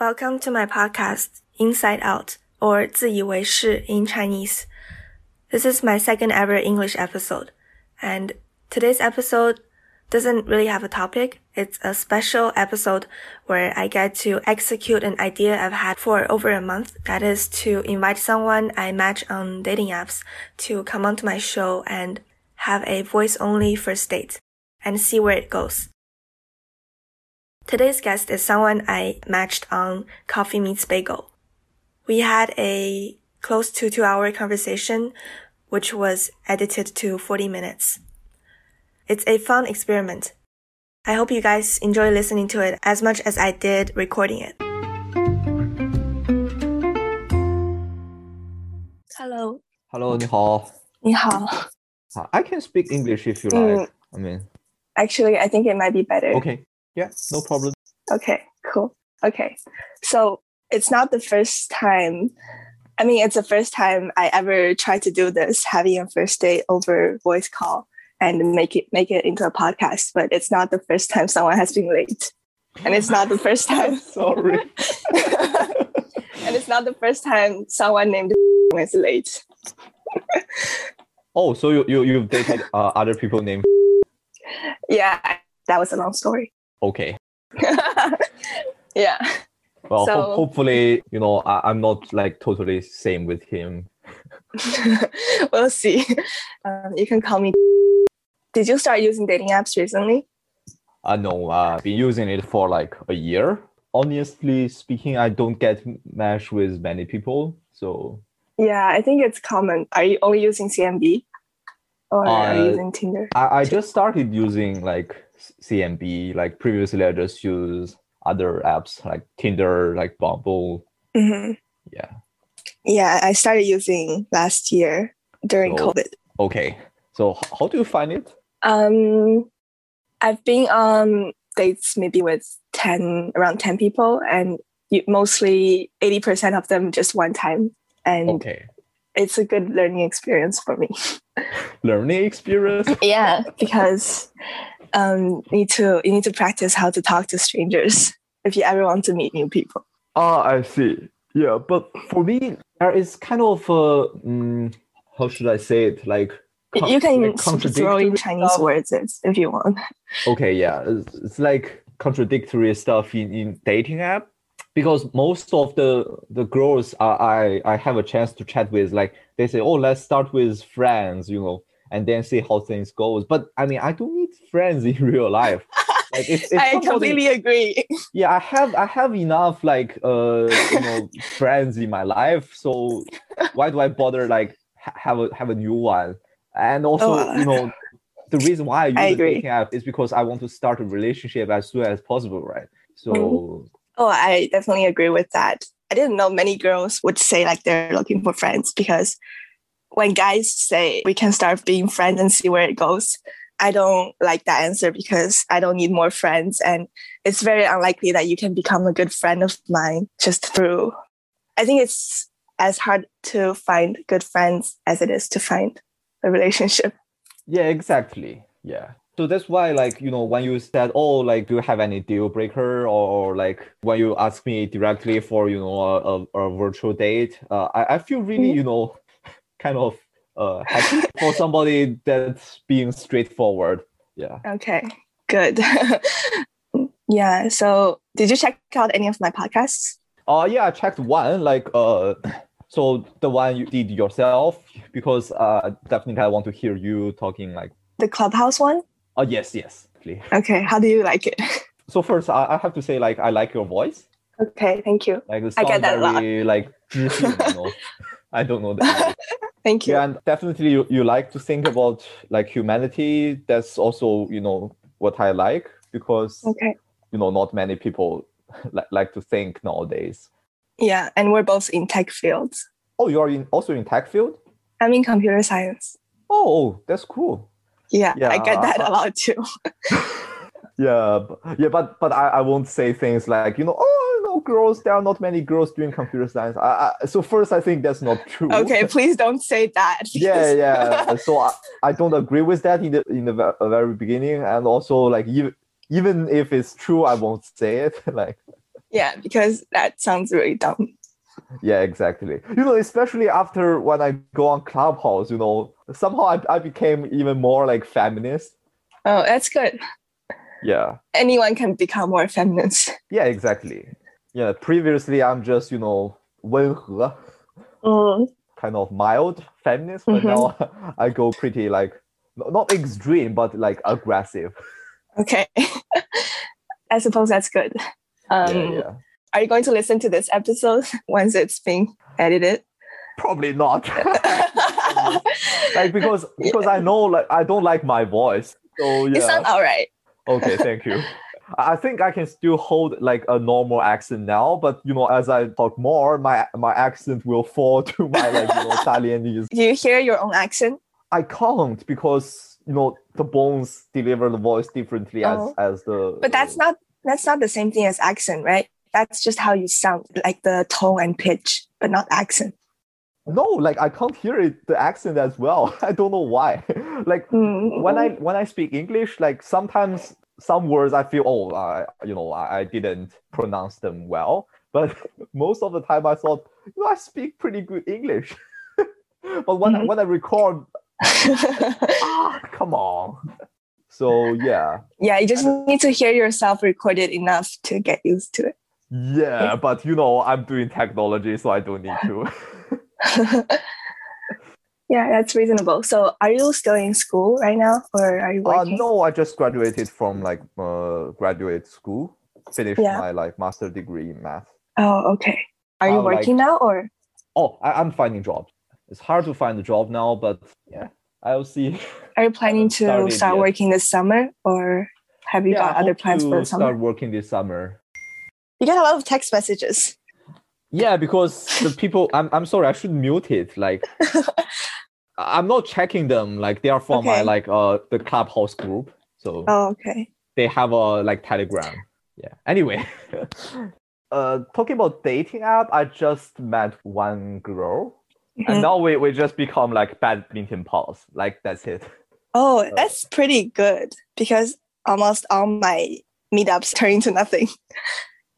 Welcome to my podcast, Inside Out, or 自以为是 in Chinese. This is my second ever English episode, and today's episode doesn't really have a topic. It's a special episode where I get to execute an idea I've had for over a month. That is to invite someone I match on dating apps to come onto my show and have a voice only first date and see where it goes. Today's guest is someone I matched on Coffee Meets Bagel. We had a close to two hour conversation, which was edited to 40 minutes. It's a fun experiment. I hope you guys enjoy listening to it as much as I did recording it. Hello. Hello，你好。你好. Uh, I can speak English if you like. I mean, Actually, I think it might be better. okay. Yeah, no problem. Okay, cool. Okay. So it's not the first time. I mean, it's the first time I ever tried to do this, having a first date over voice call and make it make it into a podcast. But it's not the first time someone has been late, and it's not the first time. Sorry. and it's not the first time someone named is late. Oh, so you you you've dated uh, other people named Yeah, that was a long story. Okay. yeah. Well, ho- hopefully, you know, I, I'm not like totally same with him. we'll see. Um, you can call me. Did you start using dating apps recently? I know uh, I've been using it for like a year. Honestly speaking, I don't get matched with many people. So Yeah, I think it's common. Are you only using CMB? Or are you Uh, using Tinder? I, I just started using like CMB. Like previously, I just use other apps like Tinder, like Bumble. hmm Yeah. Yeah, I started using last year during So- COVID. Okay. So how do you find it? Um, I've been on dates maybe with 10, around 10 people, and you, mostly 80% of them just one time. And Okay. it's a good learning experience for me. Learning experience. Yeah, because um, need to you need to practice how to talk to strangers if you ever want to meet new people. Ah, I see. Yeah, but for me, there is kind of uh, mm, how should I say it? Like con- you can like throw in Chinese stuff. words if if you want. Okay, yeah, it's, it's like contradictory stuff in, in dating app because most of the the girls I, I I have a chance to chat with, like they say, oh, let's start with friends, you know, and then see how things goes. But I mean, I don't need friends in real life. Like if, if I somebody- completely agree. yeah i have i have enough like uh you know friends in my life so why do i bother like have a have a new one and also Oh, you know the reason why i use I agree. dating app is because i want to start a relationship as soon as possible right so Mhm. Oh, I definitely agree with that. I didn't know many girls would say like they're looking for friends because when guys say we can start being friends and see where it goes, I don't like that answer because I don't need more friends. And it's very unlikely that you can become a good friend of mine just through. I think it's as hard to find good friends as it is to find a relationship. yeah exactly yeah so that's why like you know when you said oh like do you have any deal breaker or, or like when you ask me directly for you know a, a, a virtual date uh, I, I feel really Mhm. you know kind of uh happy for somebody that's being straightforward yeah Okay, good. yeah. So, did you check out any of my podcasts? uh yeah i checked one like uh so the one you did yourself because uh definitely i want to hear you talking like The Clubhouse one? oh yes yes please. Okay, how do you like it? so first I, I have to say like i like your voice okay, thank you. Like I get that a lot. like 知性, you know. I don't know that. Thank you. yeah, and definitely you, you like to think about like humanity. That's also, you know, what I like because Okay. you know not many people like, like to think nowadays. Yeah, and we're both in tech fields. Oh, you are in also in tech field? I'm in computer science. Oh, oh that's cool. Yeah, I get Yeah, that a lot too. Yeah, yeah, but but I, I won't say things like you know oh no girls there are not many girls doing computer science. I, I, so first I think that's not true. Okay, please don't say that. yeah yeah so I, I don't agree with that in the in the uh, very beginning and also like even even if it's true i won't say it like Yeah, because that sounds really dumb. Yeah, exactly. You know, especially after when I go on Clubhouse, you know, somehow I, I became even more like feminist. Oh, that's good. Yeah. Anyone can become more feminist. Yeah, exactly. Yeah, previously I'm just, you know, 温和, Mm. kind of mild feminist, but Mhm. now I go pretty like not extreme, but like aggressive. Okay. I suppose that's good. Um, yeah, yeah. Are you going to listen to this episode once it's being edited? Probably not. like because because I know like I don't like my voice. So You yeah. sound all right. Okay, thank you. I think I can still hold like a normal accent now, but you know, as I talk more, my my accent will fall to my like you know Italianese. Do you hear your own accent? I can't because you know the bones deliver the voice differently Oh. as as the. But that's not that's not the same thing as accent, right? That's just how you sound, like the tone and pitch, but not accent. no like I can't hear it the accent as well. I don't know why. like Mm. when I when I speak English, like sometimes some words I feel oh I you know I, I didn't pronounce them well, but most of the time I thought you know I speak pretty good English. but when Mhm. when I record, ah come on. So yeah, yeah, you just need to hear yourself recorded enough to get used to it. yeah, but you know I'm doing technology, so I don't need to. Yeah, that's reasonable. So, are you still in school right now, or are you Uh, working? no, I just graduated from like uh, graduate school, finished Yeah. my like master degree in math. Oh, okay. Are you Uh, like- working now, or Oh, I, I'm finding jobs. It's hard to find a job now, but yeah, I'll see. are you planning to start yet. working this summer, or have you yeah, got I other plans for the summer? start working this summer. You get a lot of text messages. Yeah, because the people, I'm, I'm sorry, I should mute it. Like, I'm not checking them. Like, they are from my like uh the clubhouse group, so Oh, okay. they have a like Telegram. Yeah. Anyway, uh, talking about dating app, I just met one girl, Mhm. and now we we just become like badminton pals. Like that's it. Oh, that's pretty good because almost all my meetups turn into nothing.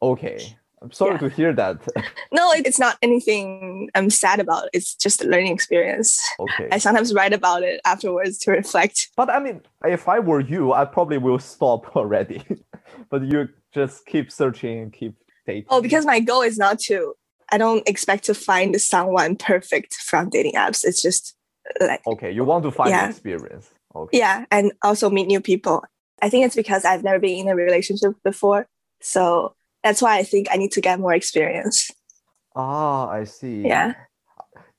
Okay. I'm sorry Yeah. to hear that. No, it- it's not anything I'm sad about. It's just a learning experience. okay. I sometimes write about it afterwards to reflect. But I mean, if I were you, I probably will stop already. but you just keep searching, and keep dating. Oh, because my goal is not to, I don't expect to find someone perfect from dating apps. It's just like, okay, you want to find Yeah. experience. Okay. yeah, and also meet new people. I think it's because I've never been in a relationship before. So that's why I think I need to get more experience. Ah, I see. Yeah.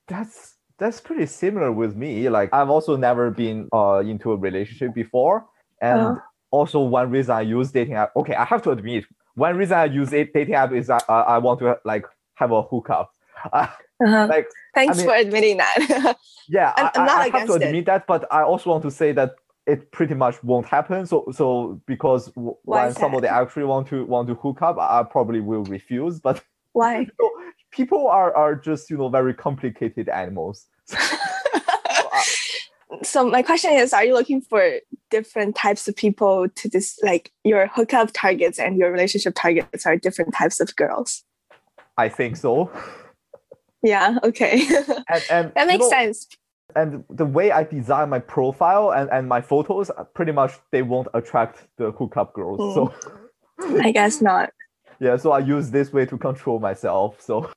That's that's pretty similar with me. Like I've also never been uh into a relationship before, and Oh. also one reason I use dating app. Okay, I have to admit, one reason I use it dating app is that I I want to like have a hookup. Uh, Uh-huh. like Thanks mean- for admitting that. yeah, I'm- I, I'm not I, I have to against it. admit that, but I also want to say that it pretty much won't happen. So so because w- Why when that? somebody actually want to want to hook up, I probably will refuse. But Why? you know, people are are just you know very complicated animals. Uh, so my question is are you looking for different types of people to this like your hookup targets and your relationship targets are different types of girls I think so. yeah okay And and that you makes know, sense And the way I design my profile and, and my photos, uh, pretty much they won't attract the hookup girls. Mm. So i guess not yeah, so I use this way to control myself. So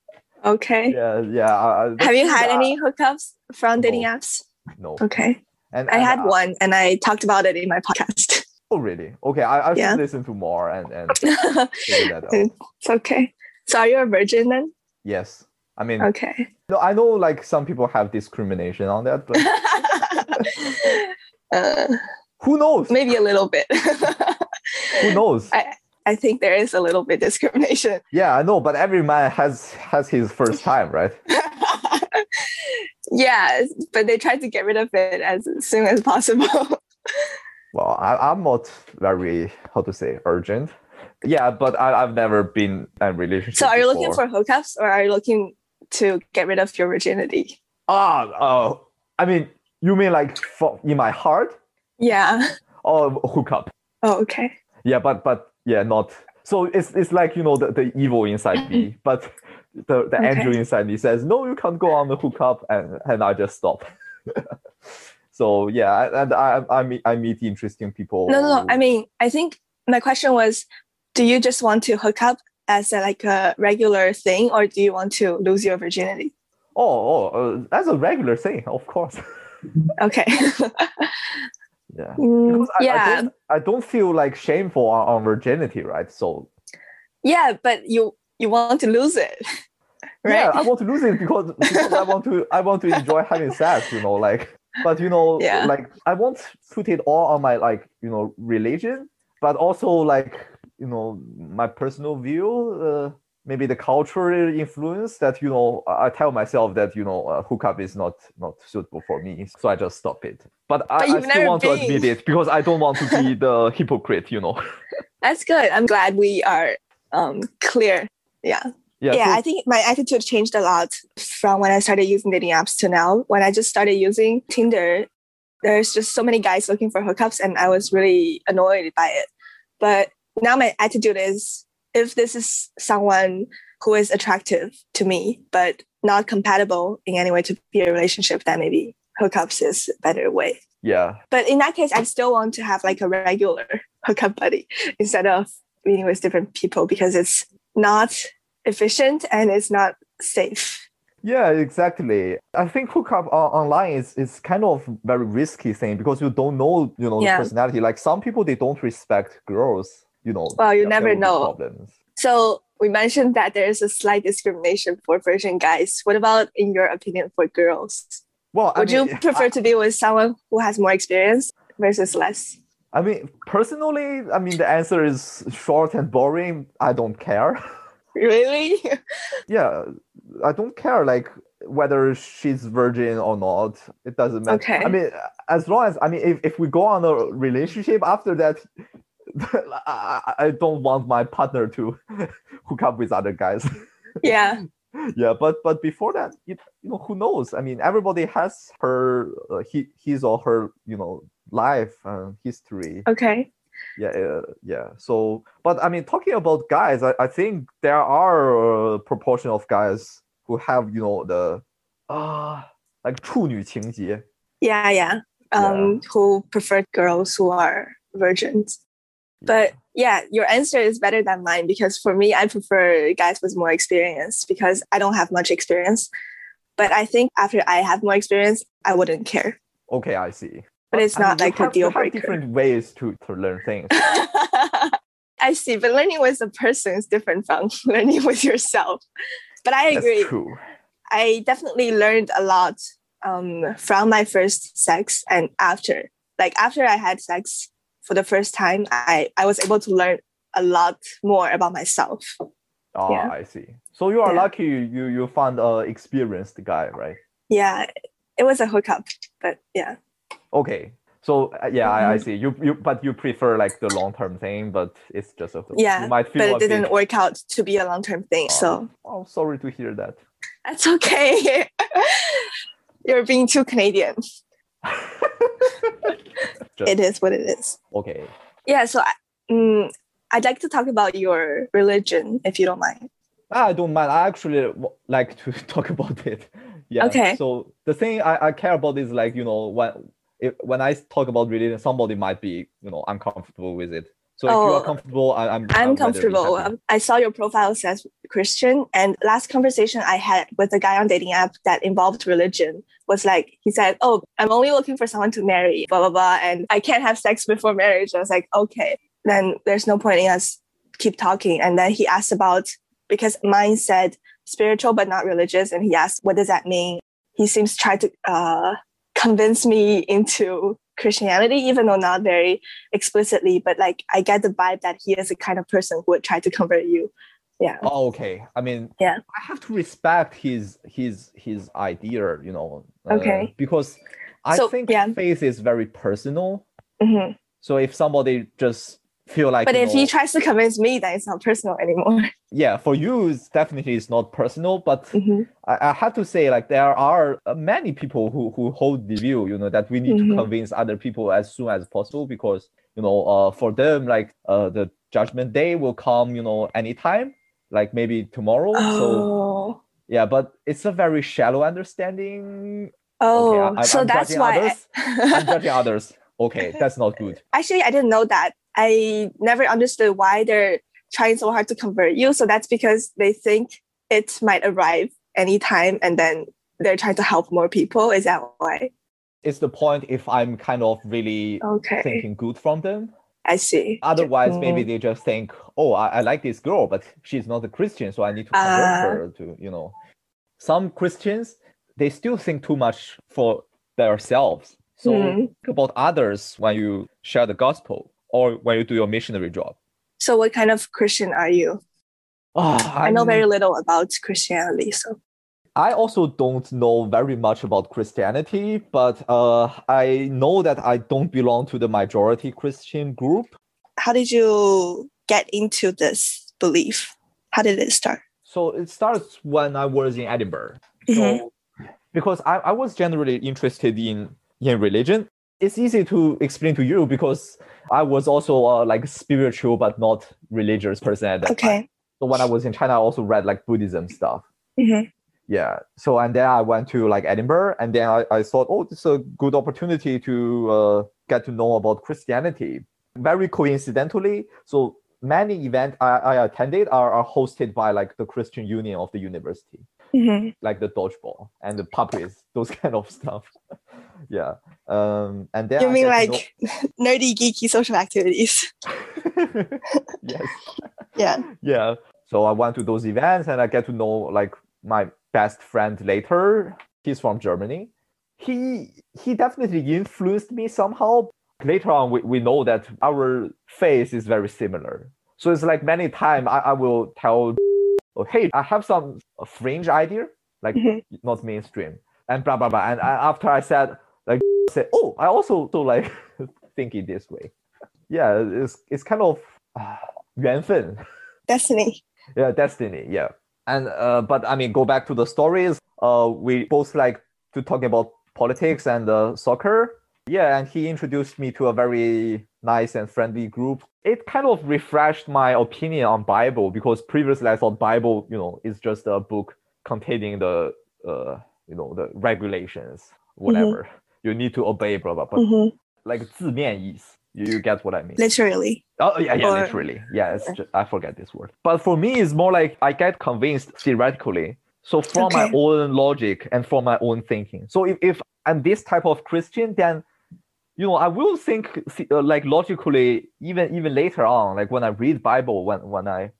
okay yeah, yeah. I- have you had yeah, any hookups from dating No. apps No. okay And i had I- one and i talked about it in my podcast Oh really? Okay, I, I should Yeah. listen to more and and that out. it's okay so are you a virgin then Yes. I mean, okay no, I know like some people have discrimination on that, but uh, who knows? maybe a little bit Who knows? I, I think there is a little bit discrimination Yeah, I know, but every man has has his first time, right? yeah, but they tried to get rid of it as soon as possible. Well, I, I'm not very how to say urgent. Yeah, but I, I've never been in a relationship. so, are you looking for hookups or are you looking to get rid of your virginity? Ah, oh, I mean, you mean like in my heart Yeah. or hookup? Oh, okay. Yeah, but but yeah, not So it's it's like you know the, the evil inside me, but the, the Okay. angel inside me says no, you can't go on the hookup, and and I just stop. so yeah, I- and I I meet I meet interesting people. No, no, no. I mean, I think my question was, do you just want to hook up as a, like a regular thing, or do you want to lose your virginity? oh, oh uh, that's a regular thing, of course. Okay. yeah. Mm, I, I, yeah, don't, I don't feel like shameful on, on virginity, right? So yeah, but you you want to lose it, Right? yeah. I want to lose it because, because I want to I want to enjoy having sex, you know, like but you know, Yeah. like I won't put it all on my like, you know, religion, but also like, you know, my personal view, uh, maybe the cultural influence that, you know, I I tell myself that, you know, uh, hookup is not not suitable for me. So I just stop it. But, I, But I you've still want to admit it because I don't want to be the hypocrite, you know. That's good. I'm glad we are um clear. Yeah. Yeah. yeah so- i think my attitude changed a lot from when i started using dating apps to now when i just started using tinder there's just so many guys looking for hookups and i was really annoyed by it but now my attitude is if this is someone who is attractive to me but not compatible in any way to be a relationship then maybe hookups is a better way yeah. but in that case i still want to have like a regular hookup buddy instead of meeting with different people because it's not efficient and it's not safe Yeah, exactly. I think hookup on- online is, is kind of very risky thing because you don't know, you know, Yeah. the personality. Like some people, they don't respect girls, you know. Well, you there- never there know. Problems. so we mentioned that there's a slight discrimination for virgin guys what about in your opinion for girls Well, I would mean, you prefer to be with someone who has more experience versus less I mean, personally, I mean, the answer is short and boring. I don't care. really yeah, I don't care like whether she's virgin or not. It doesn't matter. Okay. I mean, as long as I mean, if, if we go on a relationship after that, I, I I don't want my partner to hook up with other guys. yeah yeah, but but before that, you, you know, who knows? I mean, everybody has her uh, he, his or her you know life and history okay yeah uh, yeah so but i mean talking about guys i, I think there are a proportion of guys who have you know the uh like 处女情节 yeah yeah um who prefer girls who are virgins But yeah, your answer is better than mine because for me, I prefer guys with more experience because I don't have much experience. But I think after I have more experience, I wouldn't care. okay i see But it's I mean, not like a deal breaker. different ways to to learn things I see. But learning with a person is different from learning with yourself. But I agree. that's true I definitely learned a lot um, from my first sex and after. Like after I had sex for the first time, I, I was able to learn a lot more about myself. oh Yeah. i see so you are Yeah. lucky you you found a experienced guy right Yeah, it was a hookup, but yeah. okay so uh, yeah I, I Mhm. see you you but you prefer like the long-term thing but it's just a Yeah, you might feel But it didn't bit, work out to be a long term thing. Oh. So oh sorry to hear that that's okay. You're being too Canadian. Just- It is what it is. okay Yeah, so I, mm, I'd like to talk about your religion, if you don't mind. I don't mind. I actually like to talk about it. Yeah. Okay. So the thing I, I care about is like you know when if, when I talk about religion, somebody might be you know uncomfortable with it. So if you Oh, are comfortable, I, I'm I'm be comfortable. Um, I saw your profile says Christian, and last conversation I had with a guy on dating app that involved religion was like he said, "Oh, I'm only looking for someone to marry, blah blah blah, and I can't have sex before marriage." I was like, "Okay, then there's no point in us keep talking." And then he asked about because mine said spiritual but not religious, and he asked, "What does that mean?" He seems try to uh, convince me into Christianity, even though not very explicitly, but like I get the vibe that he is the kind of person who would try to convert you. Yeah. Oh, okay. I mean, Yeah. I have to respect his his his idea, you know. uh, Okay. Because I So, think yeah. faith is very personal. hmm So if somebody just feel like, But if he tries to convince me, that it's not personal anymore. yeah, for you, it's definitely it's not personal, but Mhm. I, I have to say, like there are uh, many people who who hold the view, you know, that we need Mhm. to convince other people as soon as possible because you know, uh, for them, like uh, the judgment day will come, you know, anytime, like maybe tomorrow. So Oh. yeah, but it's a very shallow understanding. Oh, okay, I, I- so I'm that's why. others. I'm judging others. Okay, that's not good. Actually, I didn't know that. I never understood why they're trying so hard to convert you. So that's because they think it might arrive anytime and then they're trying to help more people. Is that why? It's the point if I'm kind of really Okay. thinking good from them. I see. Otherwise, maybe Mm. they just think, oh, I, I like this girl, but she's not a Christian, so I need to convert Ah. her to, you know. Some Christians, they still think too much for themselves. So Mm. think about others when you share the gospel or when you do your missionary job. So what kind of Christian are you? Ah, I know very little about Christianity. So I also don't know very much about Christianity, but uh, I know that I don't belong to the majority Christian group. how did you get into this belief? How did it start? So it starts when I was in Edinburgh. Mhm. So because I, I was generally interested in in religion. It's easy to explain to you because I was also uh, like spiritual but not religious person at that time. Okay. So when I was in China, I also read like Buddhism stuff. Mhm. Yeah. So and then I went to like Edinburgh, and then I, I thought, oh, this is a good opportunity to uh, get to know about Christianity. Very coincidentally, so many events I, I attended are, are hosted by like the Christian Union of the university Mhm. like the dodgeball and the puppies, those kind of stuff. yeah. Um, and then You I mean like nerdy, geeky social activities? yes. Yeah. Yeah. So I went to those events and I get to know like my best friend later. He's from Germany. He he definitely influenced me somehow. Later on, we, we know that our face is very similar. So it's like many times I, I will tell, oh, hey, I have some fringe idea, like Mhm. not mainstream, and blah blah blah. And I, after I said like, say, oh, I also so like think it this way. Yeah, it's it's kind of uh, 缘分 Destiny. yeah destiny yeah and uh, but i mean go back to the stories uh we both like to talk about politics and uh, soccer yeah and he introduced me to a very nice and friendly group it kind of refreshed my opinion on bible because previously i thought bible you know is just a book containing the uh you know the regulations whatever you need to obey blah blah blah Mhm. like 字面意思 you, you get what i mean Literally. Oh yeah, yeah, Or- literally. Yeah, it's just, I forget this word. But for me, it's more like I get convinced theoretically. So from my Okay. own logic and from my own thinking. So if, if I'm this type of Christian, then you know I will think uh, like logically even even later on, like when I read Bible, when when I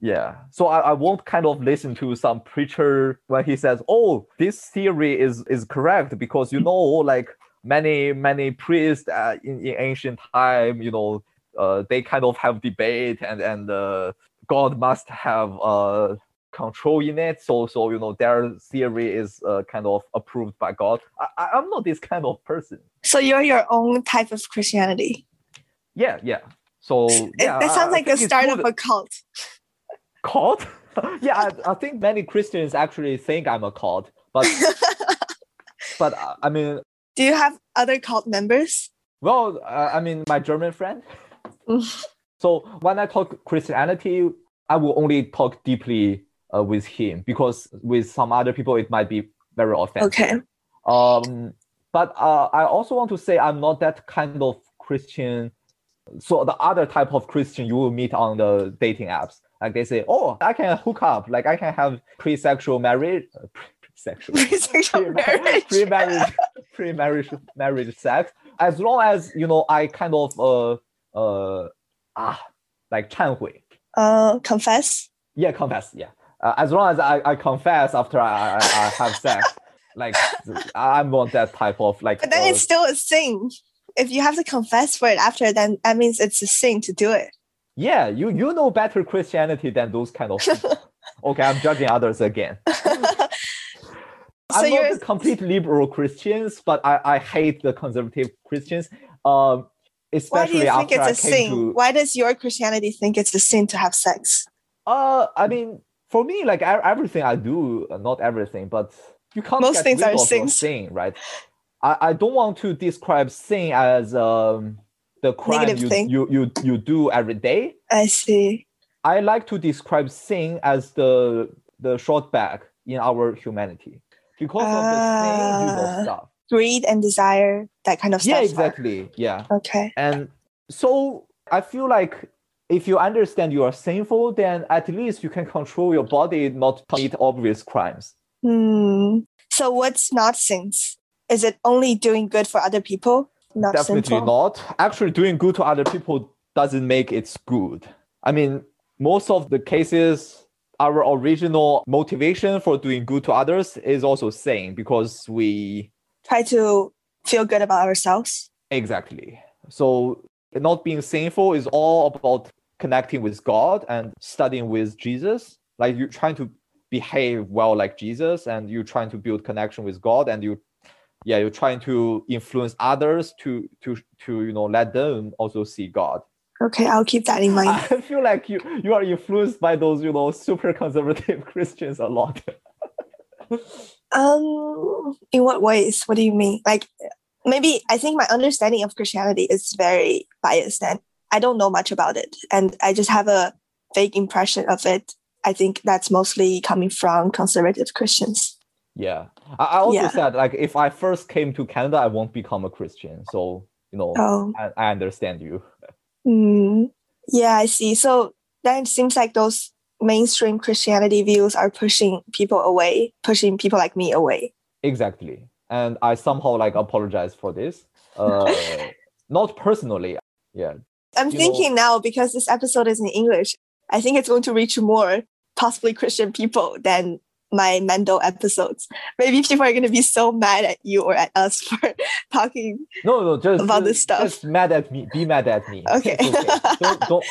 yeah. So I, I won't kind of listen to some preacher when he says, "Oh, this theory is is correct because you know like many many priests uh, in, in ancient time, you know, uh, they kind of have debate and and uh, God must have uh, control in it. So so you know their theory is uh, kind of approved by God. I, I'm not this kind of person. So you're your own type of Christianity. Yeah, yeah. So It- yeah, that sounds I like the start of a cult. cult. yeah, I, I think many Christians actually think I'm a cult, but but uh, I mean, Do you have other cult members? well, uh, I mean, my German friend. So when I talk Christianity, I will only talk deeply uh, with him because with some other people it might be very offensive. Okay. Um, but uh, I also want to say I'm not that kind of Christian. So the other type of Christian you will meet on the dating apps, like they say, oh, I can hook up, like I can have pre-sexual marriage, uh, pre-sexual, Pre-sexual marriage. pre-marriage, pre-marriage, marriage sex, as long as you know I kind of uh uh ah like 忏悔, Uh, confess. yeah, confess, yeah. Uh, as long as I, I confess after I, I, I have sex, like I'm not that type of like. But then uh, it's still a sin. If you have to confess for it after, then that means it's a sin to do it. yeah, you you know better Christianity than those kind of. okay, I'm judging others again. I'm not a complete liberal Christians, but I, I hate the conservative Christians. Um, especially why do you think it's a sin? to. Why does your Christianity think it's a sin to have sex? Uh, I mean, for me, like everything I do, uh, not everything, but you can't Most get things rid are sins. sin, right? I, I don't want to describe sin as um the crime Negative you, thing. you you you do every day. I see. I like to describe sin as the the short back in our humanity because of the usual Ah. stuff. Greed and desire, that kind of stuff. Yeah, are- exactly. Yeah. Okay. And so I feel like if you understand you are sinful, then at least you can control your body not to commit obvious crimes. Hmm. So what's not sins? Is it only doing good for other people? Not Definitely sinful? not. Actually, doing good to other people doesn't make it good. I mean, most of the cases, our original motivation for doing good to others is also same because we Try to feel good about ourselves. exactly. So not being sinful is all about connecting with God and studying with Jesus. Like you're trying to behave well like Jesus and you're trying to build connection with God and you yeah, you're trying to influence others to to to you know let them also see God. Okay, I'll keep that in mind. I feel like you you are influenced by those you know super conservative Christians a lot. Um, in what ways? What do you mean? Like, maybe I think my understanding of Christianity is very biased, and I don't know much about it, and I just have a vague impression of it. I think that's mostly coming from conservative Christians. yeah, I, I also Yeah. said like if I first came to Canada, I won't become a Christian. So you know, Oh, I, I understand you. hmm. yeah, I see. So then it seems like those mainstream Christianity views are pushing people away, pushing people like me away. Exactly, and I somehow like apologize for this. Uh, not personally. Yeah, I'm thinking now because this episode is in English, I think it's going to reach more possibly Christian people than my Mandarin episodes. Maybe people are going to be so mad at you or at us for talking. no, no, just About this stuff. Just mad at me. Be mad at me. Okay. It's don't don't.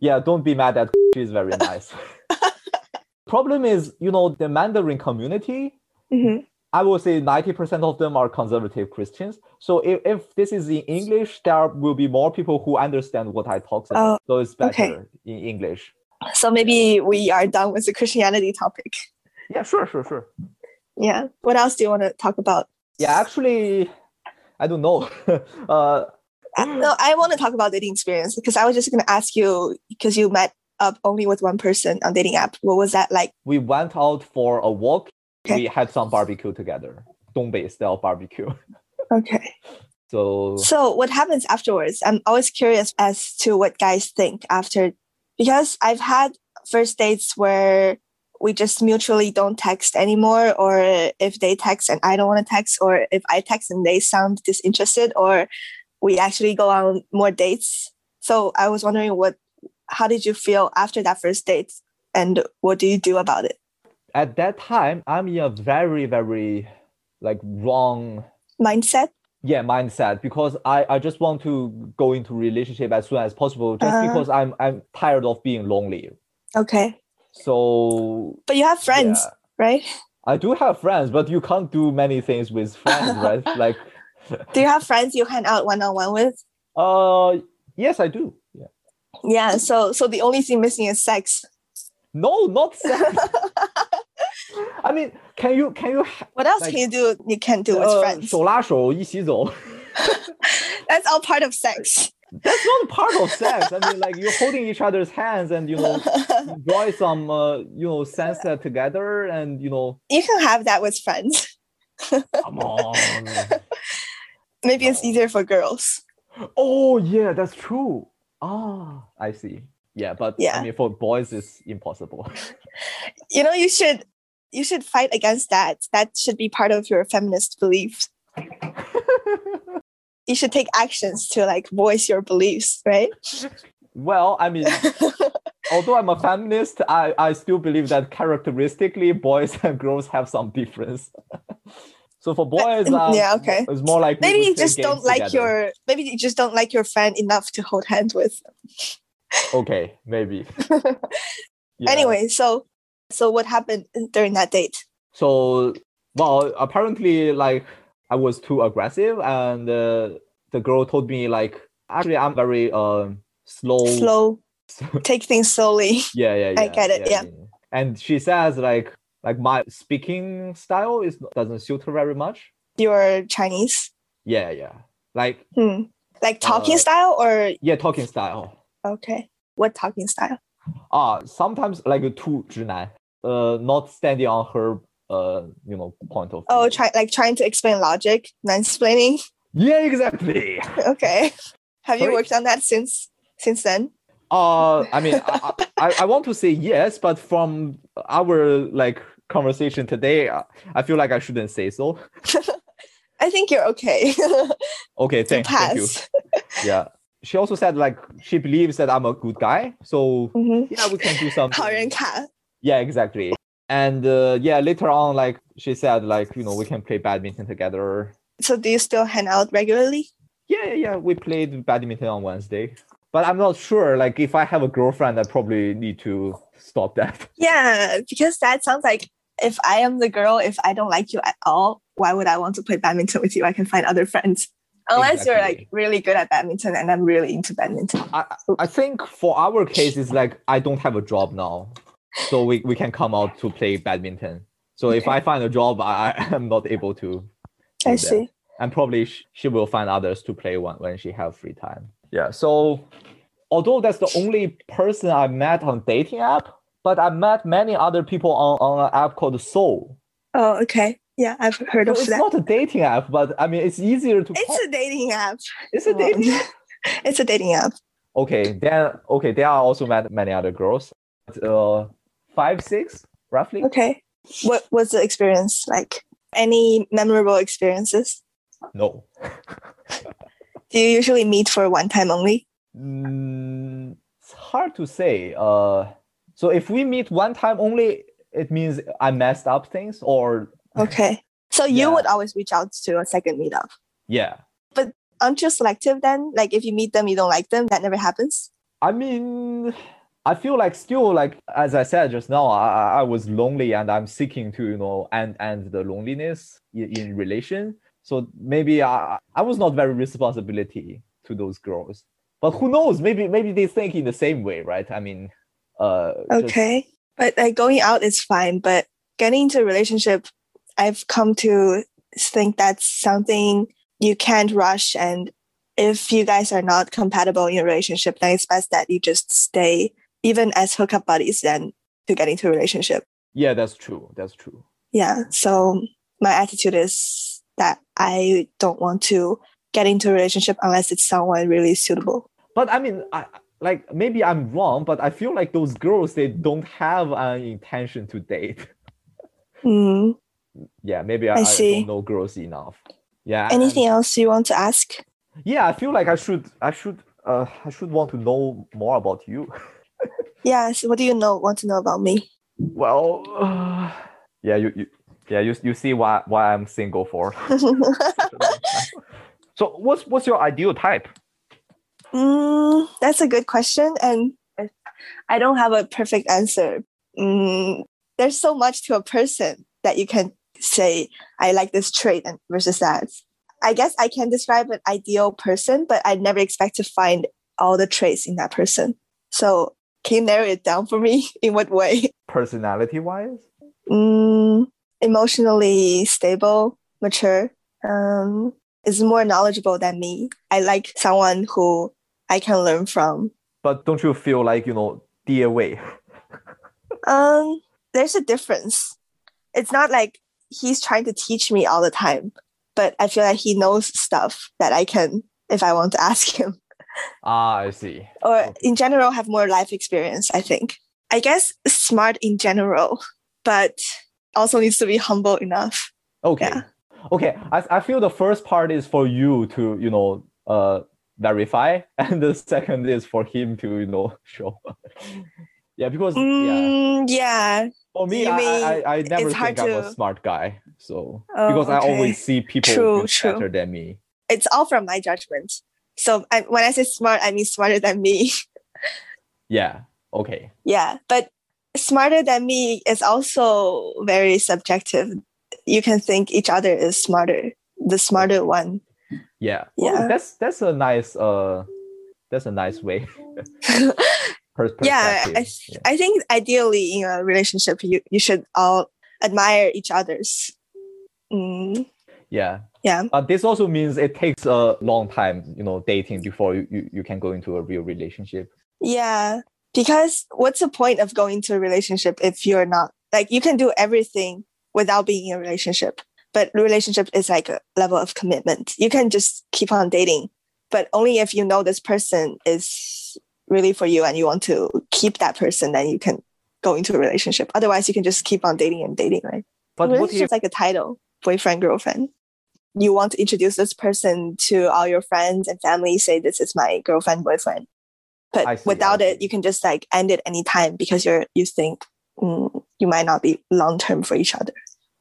Yeah, don't be mad at. She's very nice. Problem is, you know, the Mandarin community. Mhm. I will say 90% of them are conservative Christians. So if, if this is in English, there will be more people who understand what I talk about. so it's better okay. in English. So maybe we are done with the Christianity topic. Yeah, sure, sure, sure. Yeah. What else do you want to talk about? Yeah, actually, I don't know. uh, Uh, No, I want to talk about dating experience because I was just going to ask you because you met up only with one person on dating app. What was that like? we went out for a walk. Okay. We had some barbecue together, Dongbei style barbecue. Okay. So So what happens afterwards? I'm always curious as to what guys think after because I've had first dates where we just mutually don't text anymore or if they text and I don't want to text or if I text and they sound disinterested or we actually go on more dates. So I was wondering what how did you feel after that first date and what do you do about it? At that time, I'm in a very, very like wrong Mindset? yeah mindset because I, I just want to go into relationship as soon as possible just Uh-huh. because I'm I'm tired of being lonely. Okay. So But you have friends, yeah. right? I do have friends, but you can't do many things with friends, right? Like Do you have friends you hang out one on one with? uh yes I do. Yeah. Yeah, so so the only thing missing is sex. No, not sex. I mean, can you can you What else Like, can you do you can't do with 呃 friends? 手拉手一起走 That's all part of sex. That's not part of sex. I mean, like you're holding each other's hands and you know enjoy some uh, you know sunset together and you know You can have that with friends. come on. Maybe it's No. easier for girls. Oh yeah, that's true. Ah, I see. Yeah, but Yeah. I mean for boys it's impossible. You know, you should you should fight against that. That should be part of your feminist beliefs. You should take actions to like voice your beliefs, right? well, I mean, although I'm a feminist, I, I still believe that characteristically boys and girls have some difference. so for boys, um, yeah, okay. it's more like Maybe you just don't like together. your maybe you just don't like your friend enough to hold hands with. Okay, maybe. Yeah. Anyway, so so what happened during that date? So, well, apparently, like I was too aggressive, and uh, the girl told me like, actually, I'm very um slow. Slow, take things slowly. Yeah, yeah, yeah. I get it, yeah. And she says like, like my speaking style is doesn't suit her very much. You're Chinese. Yeah, yeah. Like Hmm. Like talking Uh, style or Yeah, talking style. okay. What talking style? Ah, sometimes like a too 直男, uh, not standing on her, uh, you know, point of. Oh, view. try like trying to explain logic, mansplaining. Yeah, exactly. Okay. Have you worked on that since since then? Uh, I mean, I, I, I want to say yes, but from our like conversation today, I I feel like I shouldn't say so. I think you're okay. Okay, thank, thank you. Yeah She also said like she believes that I'm a good guy, so Mhm. yeah, we can do something. 好人卡. Yeah, exactly. And uh, yeah, later on, like she said, like you know, we can play badminton together. So do you still hang out regularly? Yeah, yeah, yeah. We played badminton on Wednesday, but I'm not sure. Like, if I have a girlfriend, I probably need to stop that. Yeah, because that sounds like if I am the girl, if I don't like you at all, why would I want to play badminton with you? I can find other friends. Unless you're like really good at badminton and I'm really into badminton. I I think for our case, it's like I don't have a job now, so we, we can come out to play badminton. So if I find a job, I am not able to. I that. see. and probably sh- she will find others to play one when she have free time. Yeah. So although that's the only person I met on dating app, but I met many other people on, on an app called Soul. Oh, okay. Yeah, I've heard of it's that. not a dating app, but I mean it's easier to. It's call- a dating app. it's a dating. app? it's a dating app. Okay, then okay, there are also many other girls. Uh, five, six, roughly. Okay. What was the experience like? Any memorable experiences? No. Do you usually meet for one time only? Mm, it's hard to say. Uh, so if we meet one time only, it means I messed up things, or Okay. So you Yeah. would always reach out to a second meetup. yeah. But aren't you selective then? Like if you meet them, you don't like them, that never happens? I mean, I feel like still like as I said just now, I, I- was lonely and I'm seeking to you know end end the loneliness in, in relation. So maybe I I was not very responsibility to those girls, but who knows? Maybe maybe they think in the same way, right? I mean, uh, just- Okay. But like going out is fine, but getting into a relationship, I've come to think that's something you can't rush. And if you guys are not compatible in a relationship, then it's best that you just stay even as hookup buddies than to get into a relationship. yeah, that's true. That's true. Yeah. So my attitude is that I don't want to get into a relationship unless it's someone really suitable. But I mean, I like maybe I'm wrong, but I feel like those girls they don't have an intention to date. Hmm. Yeah, maybe I, I I see. don't know girls enough. Yeah. Anything else you want to ask? yeah, I feel like I should I should uh I should want to know more about you. yes. What do you know? Want to know about me? Well, uh, yeah, you, you yeah you you see why why I'm single for. so what's what's your ideal type? Mm, that's a good question, and I- I don't have a perfect answer. Mm, there's so much to a person that you can say I like this trait and versus that. I guess I can describe an ideal person, but I never expect to find all the traits in that person. So can you narrow it down for me? In what way? Personality wise? Mm, emotionally stable, mature, um, is more knowledgeable than me. I like someone who I can learn from. But don't you feel like you know dear way? Um, there's a difference. It's not like he's trying to teach me all the time, but I feel like he knows stuff that I can, if I want to ask him, Ah, I see. or Okay. in general have more life experience. I think. I guess smart in general, but also needs to be humble enough. Okay. Yeah. Okay. I, I feel the first part is for you to, you know, uh verify, and the second is for him to, you know, show. yeah, because yeah, Mm, yeah. For me, I, mean I, I never think I'm a smart guy. So Oh, because I always see people True, true. better than me. It's all from my judgment. So I, when I say smart, I mean smarter than me. Yeah. Okay. yeah, but smarter than me is also very subjective. You can think each other is smarter, the smarter one. Yeah. Oh, Yeah. that's that's a nice uh that's a nice way. Yeah, I, th- I think ideally in a relationship, you, you should all admire each other's. Mm, Yeah. Yeah. But this also means it takes a long time, you know, dating before you, you, you can go into a real relationship. Yeah. Because what's the point of going to a relationship if you're not like you can do everything without being in a relationship? But relationship is like a level of commitment. You can just keep on dating, but only if you know this person is really for you and you want to keep that person, then you can go into a relationship. Otherwise, you can just keep on dating and dating, right? But what if like a title, boyfriend, girlfriend. You want to introduce this person to all your friends and family, say this is my girlfriend, boyfriend. But see, without it, you can just like end it anytime because you're you think mm, you might not be long term for each other.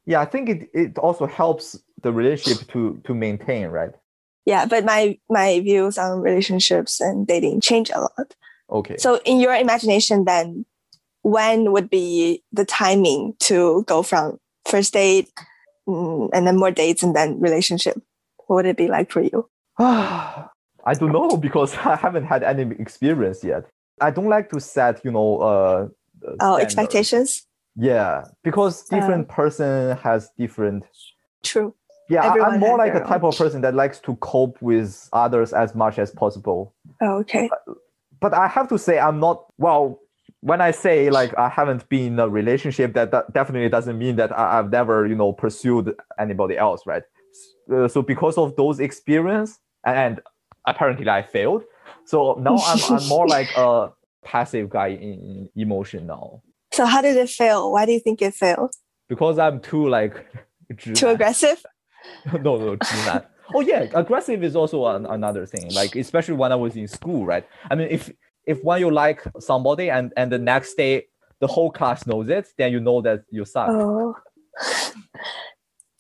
yeah, I think it, it also helps the relationship to to maintain, right? Yeah, but my my views on relationships and dating change a lot. Okay. So in your imagination, then when would be the timing to go from first date mm, and then more dates and then relationship? What would it be like for you? I don't know because I haven't had any experience yet. I don't like to set, you know, uh, uh, Oh, expectations. Yeah, because Uh, different person has different. True. Yeah, everyone I'm more like a type of person that likes to cope with others as much as possible. Oh, okay. But I have to say, I'm not well. When I say like I haven't been in a relationship, that, that definitely doesn't mean that I, I've never, you know, pursued anybody else, right? Uh, so because of those experience, and apparently I failed. So now I'm, I'm more like a passive guy in emotion now So how did it fail? Why do you think it failed? because I'm too like Too aggressive? no, no, 直男. oh yeah, aggressive is also an, another thing. Like especially when I was in school, right? I mean, if if when you like somebody and and the next day the whole class knows it, then you know that you suck. Oh.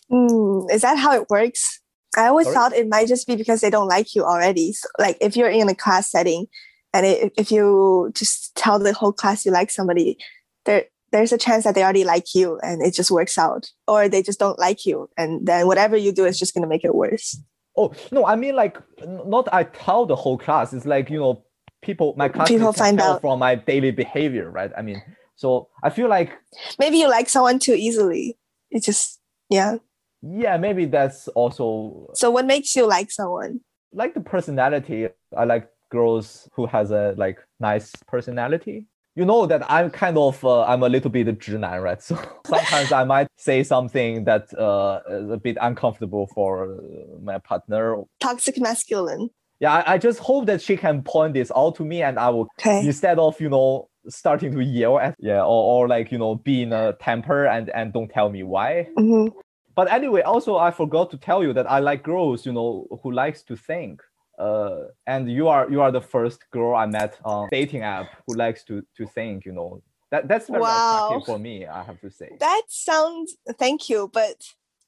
Hmm, is that how it works? I always Sorry? thought it might just be because they don't like you already. So, like if you're in a class setting and it, if you just tell the whole class you like somebody, there there's a chance that they already like you and it just works out. Or they just don't like you. And then whatever you do is just gonna make it worse. Oh no, I mean like not I tell the whole class. It's like you know people my class People can find tell out. from my daily behavior, right? I mean, so I feel like Maybe you like someone too easily. It just yeah. yeah, maybe that's also So what makes you like someone? like the personality. I like girls who has a like nice personality. You know that I'm kind of uh, I'm a little bit 直男, right? So sometimes I might say something that uh, is a bit uncomfortable for uh, my partner. Toxic masculine. Yeah, I, I just hope that she can point this out to me, and I will Okay. instead of you know starting to yell at yeah or, or like you know be in a temper and and don't tell me why. hmm But anyway, also I forgot to tell you that I like girls, you know, who likes to think. Uh, and you are you are the first girl I met on dating app who likes to to think. You know, that that's very Wow. attractive for me. I have to say. That sounds thank you, but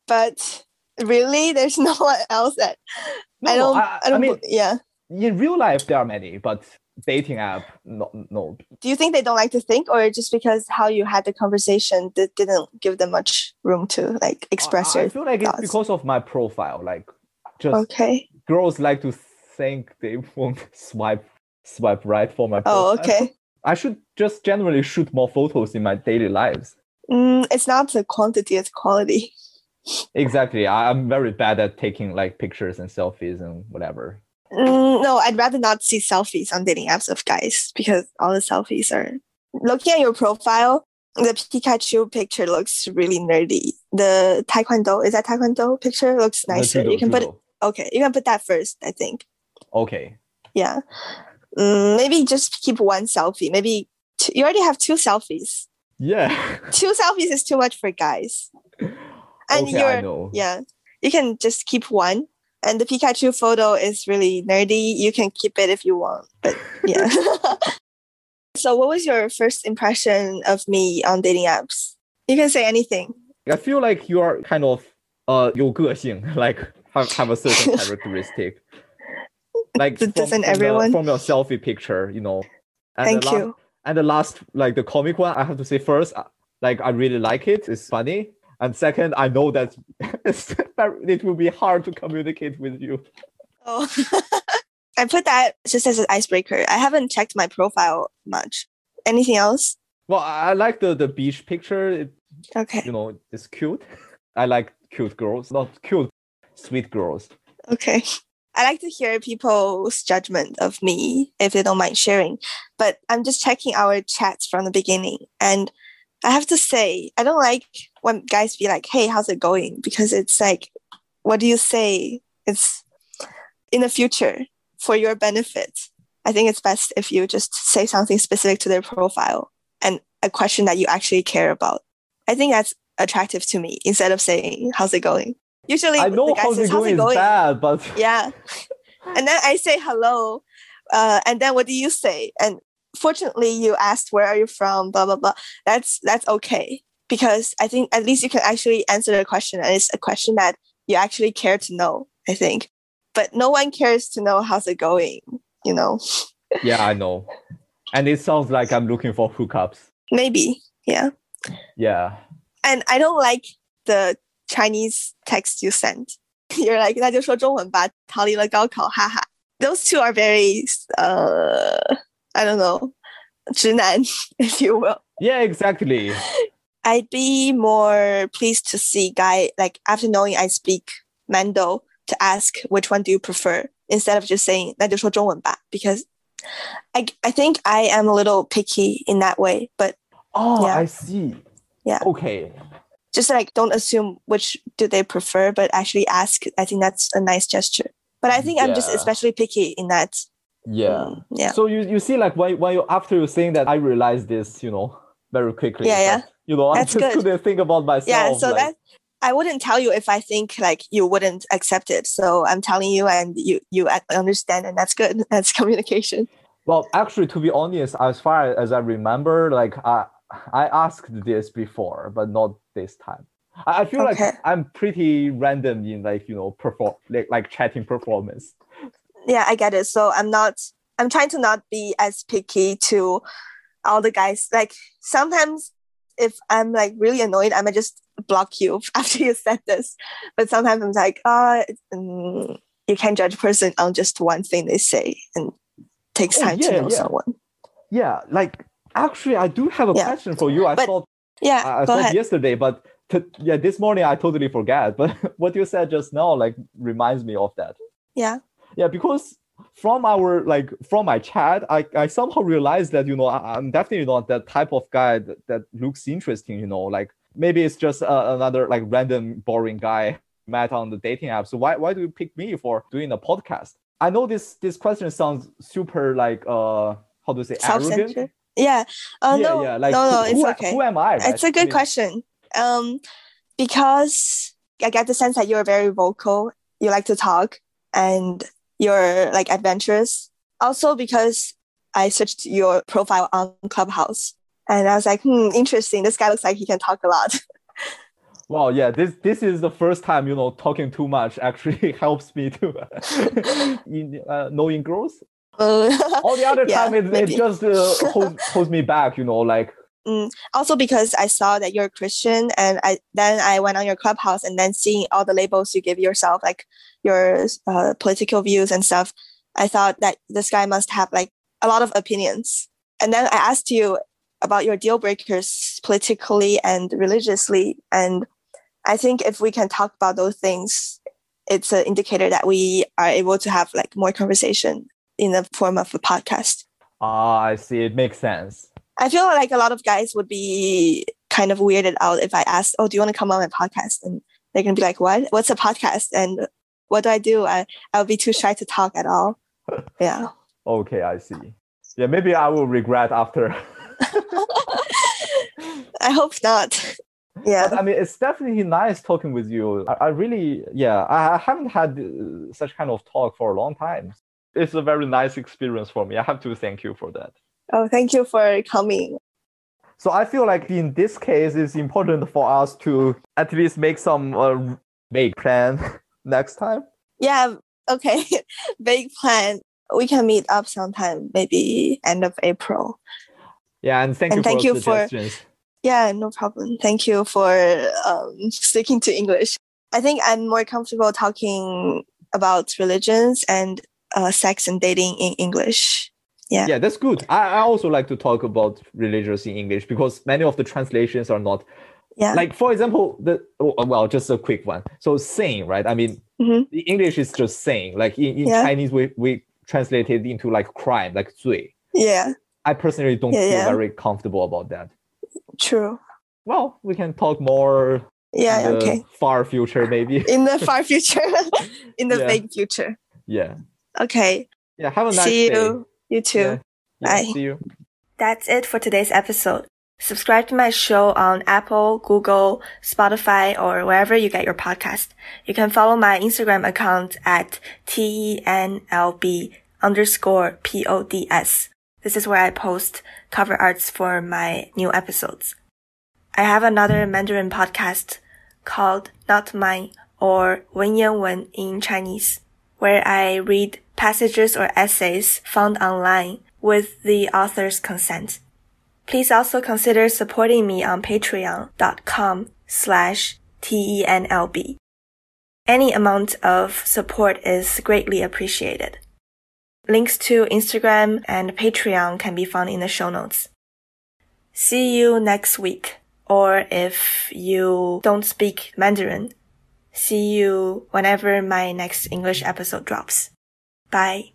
but really there's no one else that No, I don't I, I, I don't mean, yeah. in real life there are many, but dating app, no, no. Do you think they don't like to think or just because how you had the conversation that didn't give them much room to like express I, I feel like thoughts? it's because of my profile. Like, just Okay. girls like to think they won't swipe swipe right for my. Oh, profile. okay. I should just generally shoot more photos in my daily lives. Mm, it's not the quantity, it's quality. Exactly. I'm very bad at taking like pictures and selfies and whatever. Mm, no, I'd rather not see selfies on dating apps of guys because all the selfies are looking at your profile. The Pikachu picture looks really nerdy. The Taekwondo is that Taekwondo picture looks nicer. judo- you can put judo. okay. You can put that first. I think. Okay. Yeah. Mm, maybe just keep one selfie. Maybe two, you already have two selfies. Yeah. Two selfies is too much for guys. And okay, I you're know. yeah. You can just keep one. And the Pikachu photo is really nerdy. You can keep it if you want. But yeah. so what was your first impression of me on dating apps? You can say anything. I feel like you are kind of uh 有个性, like have, have a certain characteristic. Like from, doesn't from, the- everyone? from your selfie picture, you know. And Thank the last, you. And the last, like the comic one, I have to say first, uh, like I really like it. It's funny. And second, I know that it will be hard to communicate with you. Oh. I put that just as an icebreaker. I haven't checked my profile much. Anything else? Well, I I like the the beach picture. It, Okay. you know, it's cute. I like cute girls. Not cute. sweet girls. Okay. I like to hear people's judgment of me if they don't mind sharing. But I'm just checking our chats from the beginning. And I have to say, I don't like when guys be like, hey, how's it going? Because it's like, what do you say? It's in the future for your benefit. I think it's best if you just say something specific to their profile and a question that you actually care about. I think that's attractive to me instead of saying, how's it going? Usually, I know the guy how's says, going going? bad, but Yeah. And then I say hello. Uh, and then what do you say? And fortunately you asked where are you from, blah blah blah. That's that's okay. Because I think at least you can actually answer the question and it's a question that you actually care to know, I think. But no one cares to know how's it going, you know. yeah, I know. And it sounds like I'm looking for hookups. Maybe. Yeah. Yeah. And I don't like the Chinese text you sent. You're like, 那就说中文吧，逃离了高考，哈哈。Those two are very, uh, I don't know, 直男, if you will. Yeah, exactly. I'd be more pleased to see guy like after knowing I speak Mando to ask which one do you prefer instead of just saying 那就说中文吧 because I I think I am a little picky in that way, but Oh, Yeah. I see. Yeah. Okay. just like don't assume which do they prefer, but actually ask. I think that's a nice gesture. But I think I'm just especially picky in that. Yeah. mm, yeah. So you, you see, like when, when you after you saying that, I realized this, you know, very quickly. Yeah, yeah. but, You know, I just good. couldn't think about myself. yeah so like, that i wouldn't tell you if i think like you wouldn't accept it so i'm telling you and you you understand and that's good that's communication Well, actually, to be honest, as far as I remember, like I I asked this before, but not this time. I I feel Okay. like I'm pretty random in like you know perform like, like chatting performance. yeah i get it so i'm not i'm trying to not be as picky to all the guys like sometimes if i'm like really annoyed i might just block you after you said this but sometimes i'm like mm, you can't judge a person on just one thing they say and takes Oh, time yeah, to know yeah. someone Yeah, like actually, I do have a Yeah. question for you. I But- thought yeah I I thought ahead yesterday, but t- yeah, this morning I totally forgot. But what you said just now like reminds me of that. yeah Yeah, because from our like from my chat, I, I somehow realized that you know I, I'm definitely not that type of guy that, that looks interesting. You know, like maybe it's just uh, another like random boring guy met on the dating app. So why why do you pick me for doing a podcast? I know this this question sounds super like uh how do you say arrogant? Yeah oh yeah, no yeah. Like no no who, it's who, okay who am I? Right? It's a good mean, question. Um, because I get the sense that you're very vocal. You like to talk, and you're like adventurous. Also, because I searched your profile on Clubhouse, and I was like, hmm, interesting. This guy looks like he can talk a lot. Wow, yeah, this this is the first time you know talking too much actually helps me to in uh, knowing girls. Uh, All the other Yeah, time it, it just uh, holds, holds me back, you know, like also because I saw that you're a Christian, and I then I went on your Clubhouse, and then seeing all the labels you give yourself, like your uh, political views and stuff, I thought that this guy must have like a lot of opinions. And then I asked you about your deal breakers politically and religiously, and I think if we can talk about those things, it's an indicator that we are able to have like more conversation in the form of a podcast. ah, I see, it makes sense. I feel like a lot of guys would be kind of weirded out if I asked, "Oh, do you want to come on my podcast?" And they're gonna be like, "What? What's a podcast? And what do I do?" I I'll be too shy to talk at all. Yeah, Okay, I see. Yeah, maybe I will regret after. I hope not. Yeah, But I mean, it's definitely nice talking with you. I, I really, yeah, I I haven't had uh, such kind of talk for a long time. It's a very nice experience for me. I have to thank you for that. Oh, thank you for coming. So I feel like in this case, it's important for us to at least make some uh, vague plan next time. Yeah, okay. Big plan. We can meet up sometime, maybe end of April. Yeah, and thank And you thank for you for- Yeah, no problem. Thank you for um, sticking to English. I think I'm more comfortable talking about religions and uh, sex and dating in English. Yeah. yeah, that's good. I, I also like to talk about religious in English because many of the translations are not Yeah. like, for example, the oh, well, just a quick one. So sin, right? I mean, Mhm. The English is just sin. Like in, in Yeah. Chinese, we we translate it into like crime, like 罪. Yeah, I personally don't Yeah, feel yeah. very comfortable about that. true. Well, we can talk more Yeah, in the okay. far future, maybe. In the far future, in the vague future. yeah. Okay. Yeah, have a nice see you. You too. Yeah. Yeah, Bye. See you. That's it for today's episode. Subscribe to my show on Apple, Google, Spotify, or wherever you get your podcast. You can follow my Instagram account at TENLB underscore PODS. This is where I post cover arts for my new episodes. I have another Mandarin podcast called Not Mine or Wen Yan Wen in Chinese, where I read passages or essays found online with the author's consent. Please also consider supporting me on patreon.com slash TENLB. Any amount of support is greatly appreciated. Links to Instagram and Patreon can be found in the show notes. See you next week. Or if you don't speak Mandarin, see you whenever my next English episode drops. Bye.